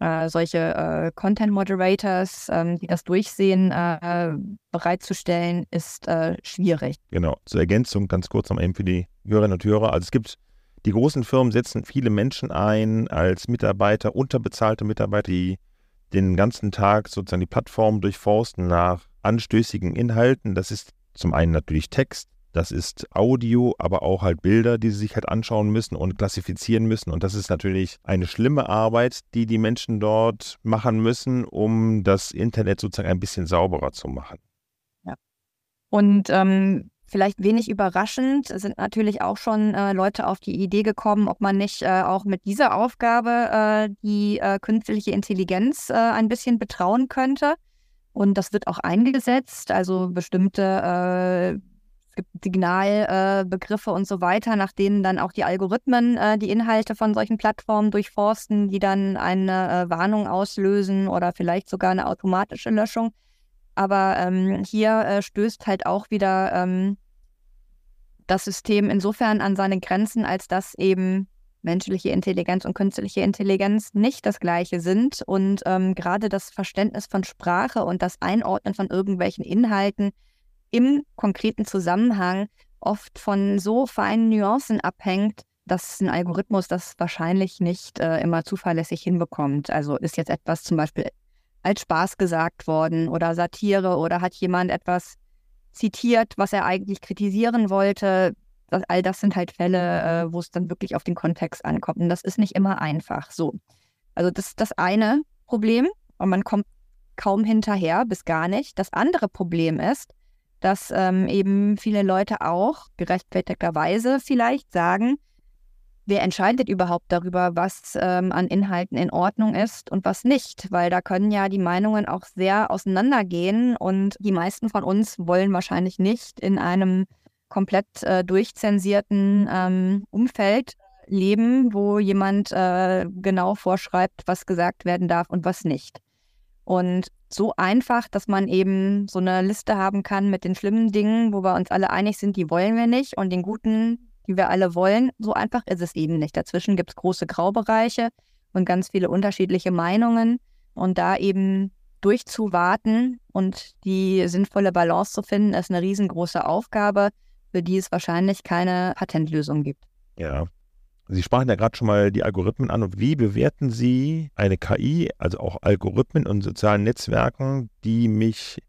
äh, solche äh, Content Moderators, ähm, die das durchsehen, äh, bereitzustellen, ist äh, schwierig. Genau. Zur Ergänzung ganz kurz noch eben für die Hörerinnen und Hörer. Also es gibt die großen Firmen setzen viele Menschen ein als Mitarbeiter, unterbezahlte Mitarbeiter, die den ganzen Tag sozusagen die Plattform durchforsten nach anstößigen Inhalten. Das ist zum einen natürlich Text, das ist Audio, aber auch halt Bilder, die sie sich halt anschauen müssen und klassifizieren müssen. Und das ist natürlich eine schlimme Arbeit, die die Menschen dort machen müssen, um das Internet sozusagen ein bisschen sauberer zu machen. Ja. Und ähm, vielleicht wenig überraschend sind natürlich auch schon äh, Leute auf die Idee gekommen, ob man nicht äh, auch mit dieser Aufgabe äh, die äh, künstliche Intelligenz äh, ein bisschen betrauen könnte. Und das wird auch eingesetzt. Also bestimmte äh, gibt Signalbegriffe äh, und so weiter, nach denen dann auch die Algorithmen äh, die Inhalte von solchen Plattformen durchforsten, die dann eine äh, Warnung auslösen oder vielleicht sogar eine automatische Löschung. Aber ähm, hier äh, stößt halt auch wieder ähm, das System insofern an seine Grenzen, als dass eben menschliche Intelligenz und künstliche Intelligenz nicht das gleiche sind. Und ähm, gerade das Verständnis von Sprache und das Einordnen von irgendwelchen Inhalten im konkreten Zusammenhang oft von so feinen Nuancen abhängt, dass ein Algorithmus das wahrscheinlich nicht äh, immer zuverlässig hinbekommt. Also ist jetzt etwas zum Beispiel als Spaß gesagt worden oder Satire oder hat jemand etwas zitiert, was er eigentlich kritisieren wollte. Das, all das sind halt Fälle, äh, wo es dann wirklich auf den Kontext ankommt. Und das ist nicht immer einfach so. Also das ist das eine Problem und man kommt kaum hinterher, bis gar nicht. Das andere Problem ist, dass ähm, eben viele Leute auch gerechtfertigterweise vielleicht sagen, wer entscheidet überhaupt darüber, was ähm, an Inhalten in Ordnung ist und was nicht? Weil da können ja die Meinungen auch sehr auseinandergehen und die meisten von uns wollen wahrscheinlich nicht in einem komplett äh, durchzensierten ähm, Umfeld leben, wo jemand äh, genau vorschreibt, was gesagt werden darf und was nicht. Und so einfach, dass man eben so eine Liste haben kann mit den schlimmen Dingen, wo wir uns alle einig sind, die wollen wir nicht, und den guten, die wir alle wollen, so einfach ist es eben nicht. Dazwischen gibt es große Graubereiche und ganz viele unterschiedliche Meinungen. Und da eben durchzuwarten und die sinnvolle Balance zu finden, ist eine riesengroße Aufgabe, für die es wahrscheinlich keine Patentlösung gibt. Ja, Sie sprachen ja gerade schon mal die Algorithmen an. Und wie bewerten Sie eine KI, also auch Algorithmen und sozialen Netzwerken, die mich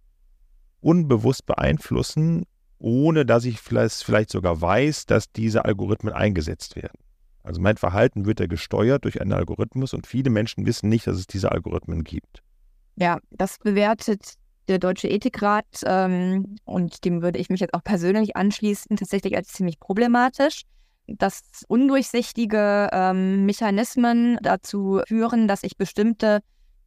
unbewusst beeinflussen, ohne dass ich vielleicht, vielleicht sogar weiß, dass diese Algorithmen eingesetzt werden? Also mein Verhalten wird ja gesteuert durch einen Algorithmus und viele Menschen wissen nicht, dass es diese Algorithmen gibt. Ja, das bewertet der Deutsche Ethikrat ähm, und dem würde ich mich jetzt auch persönlich anschließen, tatsächlich als ziemlich problematisch dass undurchsichtige ähm, Mechanismen dazu führen, dass ich bestimmte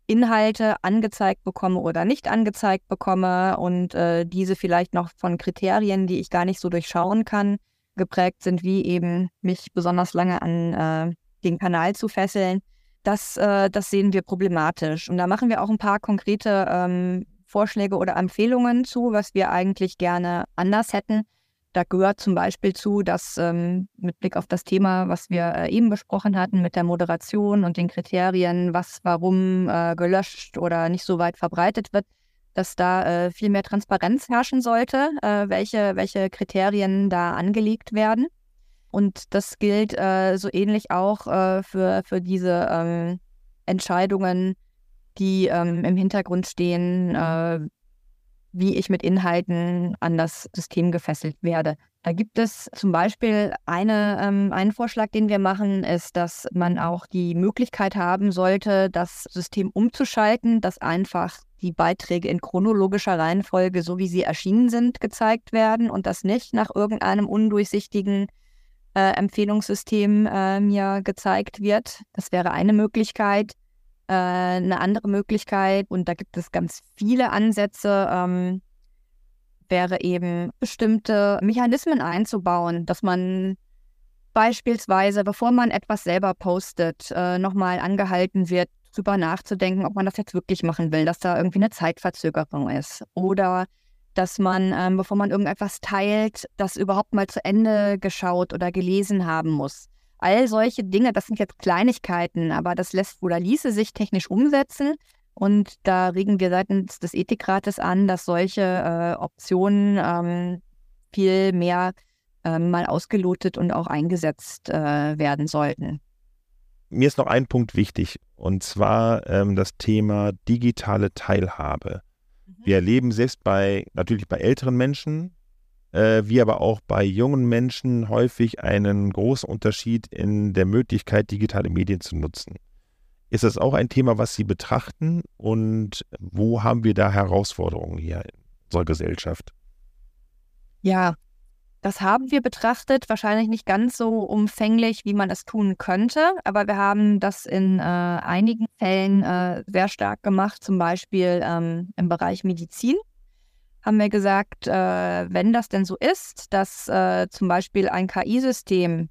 Inhalte angezeigt bekomme oder nicht angezeigt bekomme und äh, diese vielleicht noch von Kriterien, die ich gar nicht so durchschauen kann, geprägt sind, wie eben mich besonders lange an äh, den Kanal zu fesseln. Das, äh, das sehen wir problematisch. Und da machen wir auch ein paar konkrete ähm, Vorschläge oder Empfehlungen zu, was wir eigentlich gerne anders hätten. Da gehört zum Beispiel zu, dass ähm, mit Blick auf das Thema, was wir äh, eben besprochen hatten, mit der Moderation und den Kriterien, was warum äh, gelöscht oder nicht so weit verbreitet wird, dass da äh, viel mehr Transparenz herrschen sollte, äh, welche, welche Kriterien da angelegt werden. Und das gilt äh, so ähnlich auch äh, für, für diese ähm, Entscheidungen, die ähm, im Hintergrund stehen, wie ich mit Inhalten an das System gefesselt werde. Da gibt es zum Beispiel eine, ähm, einen Vorschlag, den wir machen, ist, dass man auch die Möglichkeit haben sollte, das System umzuschalten, dass einfach die Beiträge in chronologischer Reihenfolge, so wie sie erschienen sind, gezeigt werden und das nicht nach irgendeinem undurchsichtigen äh, Empfehlungssystem äh, mir gezeigt wird. Das wäre eine Möglichkeit. Äh, eine andere Möglichkeit, und da gibt es ganz viele Ansätze, ähm, wäre eben bestimmte Mechanismen einzubauen, dass man beispielsweise, bevor man etwas selber postet, äh, nochmal angehalten wird, drüber nachzudenken, ob man das jetzt wirklich machen will, dass da irgendwie eine Zeitverzögerung ist. Oder dass man, ähm, bevor man irgendetwas teilt, das überhaupt mal zu Ende geschaut oder gelesen haben muss. All solche Dinge, das sind jetzt Kleinigkeiten, aber das lässt oder ließe sich technisch umsetzen. Und da regen wir seitens des Ethikrates an, dass solche äh, Optionen ähm, viel mehr äh, mal ausgelotet und auch eingesetzt äh, werden sollten. Mir ist noch ein Punkt wichtig, und zwar ähm, das Thema digitale Teilhabe. Mhm. Wir erleben selbst bei, natürlich bei älteren Menschen, äh, wie aber auch bei jungen Menschen häufig einen großen Unterschied in der Möglichkeit, digitale Medien zu nutzen. Ist das auch ein Thema, was Sie betrachten und wo haben wir da Herausforderungen hier in unserer Gesellschaft? Ja, das haben wir betrachtet, wahrscheinlich nicht ganz so umfänglich, wie man es tun könnte, aber wir haben das in äh, einigen Fällen äh, sehr stark gemacht, zum Beispiel ähm, im Bereich Medizin. Haben wir gesagt, äh, wenn das denn so ist, dass äh, zum Beispiel ein KI-System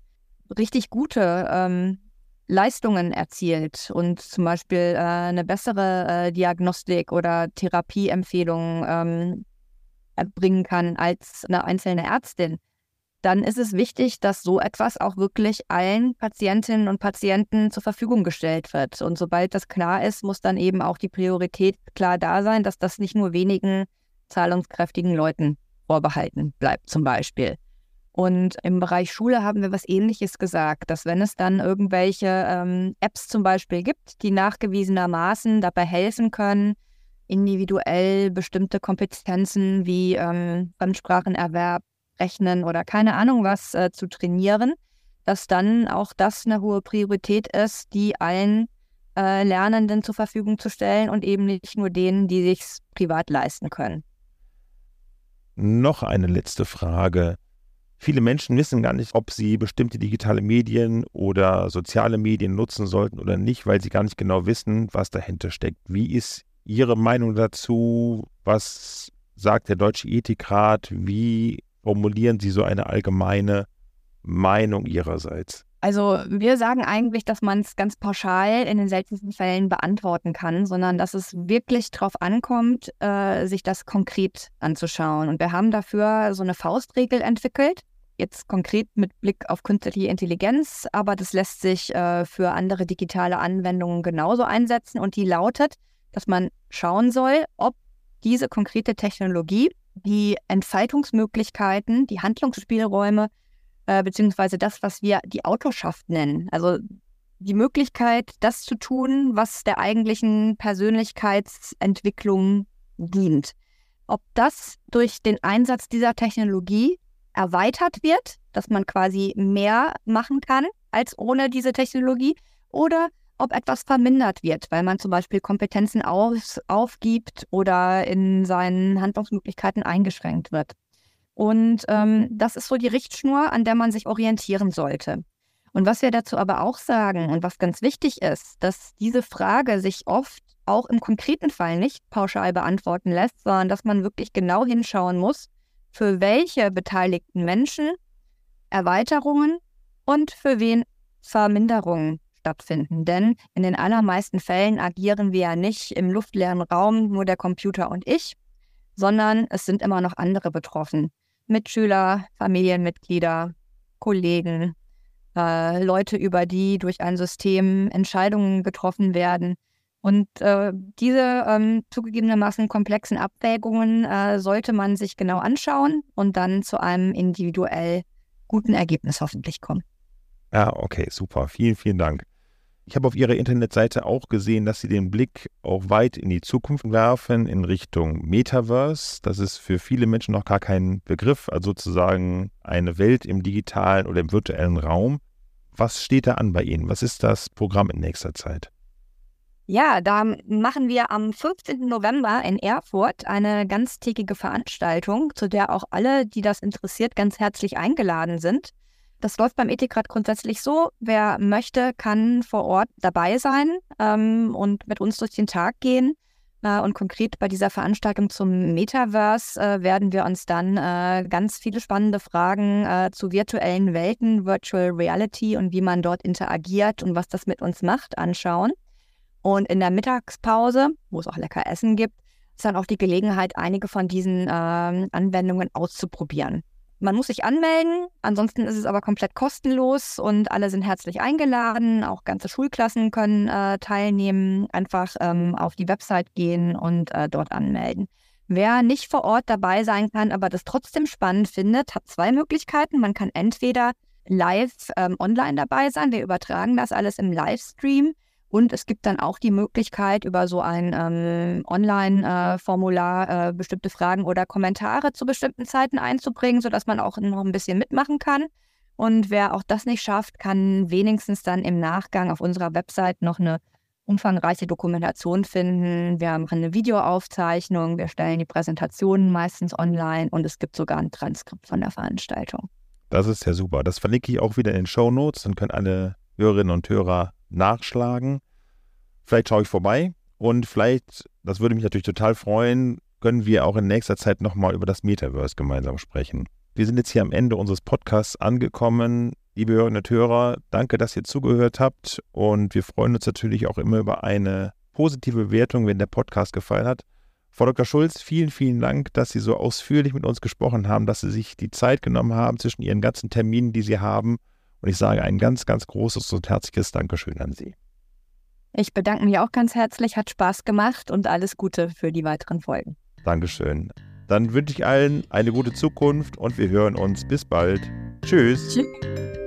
richtig gute ähm, Leistungen erzielt und zum Beispiel äh, eine bessere äh, Diagnostik oder Therapieempfehlung ähm, erbringen kann als eine einzelne Ärztin, dann ist es wichtig, dass so etwas auch wirklich allen Patientinnen und Patienten zur Verfügung gestellt wird. Und sobald das klar ist, muss dann eben auch die Priorität klar da sein, dass das nicht nur wenigen zahlungskräftigen Leuten vorbehalten bleibt, zum Beispiel. Und im Bereich Schule haben wir was Ähnliches gesagt, dass wenn es dann irgendwelche ähm, Apps zum Beispiel gibt, die nachgewiesenermaßen dabei helfen können, individuell bestimmte Kompetenzen wie ähm, Fremdsprachenerwerb, Rechnen oder keine Ahnung was äh, zu trainieren, dass dann auch das eine hohe Priorität ist, die allen äh, Lernenden zur Verfügung zu stellen und eben nicht nur denen, die sich privat leisten können. Noch eine letzte Frage. Viele Menschen wissen gar nicht, ob sie bestimmte digitale Medien oder soziale Medien nutzen sollten oder nicht, weil sie gar nicht genau wissen, was dahinter steckt. Wie ist Ihre Meinung dazu? Was sagt der Deutsche Ethikrat? Wie formulieren Sie so eine allgemeine Meinung Ihrerseits? Also wir sagen eigentlich, dass man es ganz pauschal in den seltensten Fällen beantworten kann, sondern dass es wirklich darauf ankommt, äh, sich das konkret anzuschauen. Und wir haben dafür so eine Faustregel entwickelt, jetzt konkret mit Blick auf künstliche Intelligenz, aber das lässt sich äh, für andere digitale Anwendungen genauso einsetzen. Und die lautet, dass man schauen soll, ob diese konkrete Technologie die Entfaltungsmöglichkeiten, die Handlungsspielräume, äh, beziehungsweise das, was wir die Autorschaft nennen. Also die Möglichkeit, das zu tun, was der eigentlichen Persönlichkeitsentwicklung dient. Ob das durch den Einsatz dieser Technologie erweitert wird, dass man quasi mehr machen kann als ohne diese Technologie, oder ob etwas vermindert wird, weil man zum Beispiel Kompetenzen aus, aufgibt oder in seinen Handlungsmöglichkeiten eingeschränkt wird. Und ähm, das ist so die Richtschnur, an der man sich orientieren sollte. Und was wir dazu aber auch sagen und was ganz wichtig ist, dass diese Frage sich oft auch im konkreten Fall nicht pauschal beantworten lässt, sondern dass man wirklich genau hinschauen muss, für welche beteiligten Menschen Erweiterungen und für wen Verminderungen stattfinden. Denn in den allermeisten Fällen agieren wir ja nicht im luftleeren Raum, nur der Computer und ich, sondern es sind immer noch andere betroffen. Mitschüler, Familienmitglieder, Kollegen, äh, Leute, über die durch ein System Entscheidungen getroffen werden. Und äh, diese ähm, zugegebenermaßen komplexen Abwägungen äh, sollte man sich genau anschauen und dann zu einem individuell guten Ergebnis hoffentlich kommen. Ja, okay, super. Vielen, vielen Dank. Ich habe auf Ihrer Internetseite auch gesehen, dass Sie den Blick auch weit in die Zukunft werfen, in Richtung Metaverse. Das ist für viele Menschen noch gar kein Begriff, also sozusagen eine Welt im digitalen oder im virtuellen Raum. Was steht da an bei Ihnen? Was ist das Programm in nächster Zeit? Ja, da machen wir am 15. November in Erfurt eine ganztägige Veranstaltung, zu der auch alle, die das interessiert, ganz herzlich eingeladen sind. Das läuft beim Ethikrat grundsätzlich so. Wer möchte, kann vor Ort dabei sein ähm, und mit uns durch den Tag gehen. Äh, und konkret bei dieser Veranstaltung zum Metaverse äh, werden wir uns dann äh, ganz viele spannende Fragen äh, zu virtuellen Welten, Virtual Reality und wie man dort interagiert und was das mit uns macht, anschauen. Und in der Mittagspause, wo es auch lecker Essen gibt, ist dann auch die Gelegenheit, einige von diesen ähm, Anwendungen auszuprobieren. Man muss sich anmelden, ansonsten ist es aber komplett kostenlos und alle sind herzlich eingeladen. Auch ganze Schulklassen können äh, teilnehmen. Einfach ähm, auf die Website gehen und äh, dort anmelden. Wer nicht vor Ort dabei sein kann, aber das trotzdem spannend findet, hat zwei Möglichkeiten. Man kann entweder live ähm, online dabei sein. Wir übertragen das alles im Livestream. Und es gibt dann auch die Möglichkeit, über so ein ähm, Online-Formular äh, äh, bestimmte Fragen oder Kommentare zu bestimmten Zeiten einzubringen, sodass man auch noch ein bisschen mitmachen kann. Und wer auch das nicht schafft, kann wenigstens dann im Nachgang auf unserer Website noch eine umfangreiche Dokumentation finden. Wir machen eine Videoaufzeichnung, wir stellen die Präsentationen meistens online und es gibt sogar ein Transkript von der Veranstaltung. Das ist ja super. Das verlinke ich auch wieder in den Show Notes. Dann können alle Hörerinnen und Hörer nachschlagen. Vielleicht schaue ich vorbei und vielleicht, das würde mich natürlich total freuen, können wir auch in nächster Zeit nochmal über das Metaverse gemeinsam sprechen. Wir sind jetzt hier am Ende unseres Podcasts angekommen. Liebe Hörerinnen und Hörer, danke, dass ihr zugehört habt und wir freuen uns natürlich auch immer über eine positive Bewertung, wenn der Podcast gefallen hat. Frau Dr. Schulz, vielen, vielen Dank, dass Sie so ausführlich mit uns gesprochen haben, dass Sie sich die Zeit genommen haben zwischen Ihren ganzen Terminen, die Sie haben und ich sage ein ganz, ganz großes und herzliches Dankeschön an Sie. Ich bedanke mich auch ganz herzlich, hat Spaß gemacht und alles Gute für die weiteren Folgen. Dankeschön. Dann wünsche ich allen eine gute Zukunft und wir hören uns bis bald. Tschüss. Tschüss.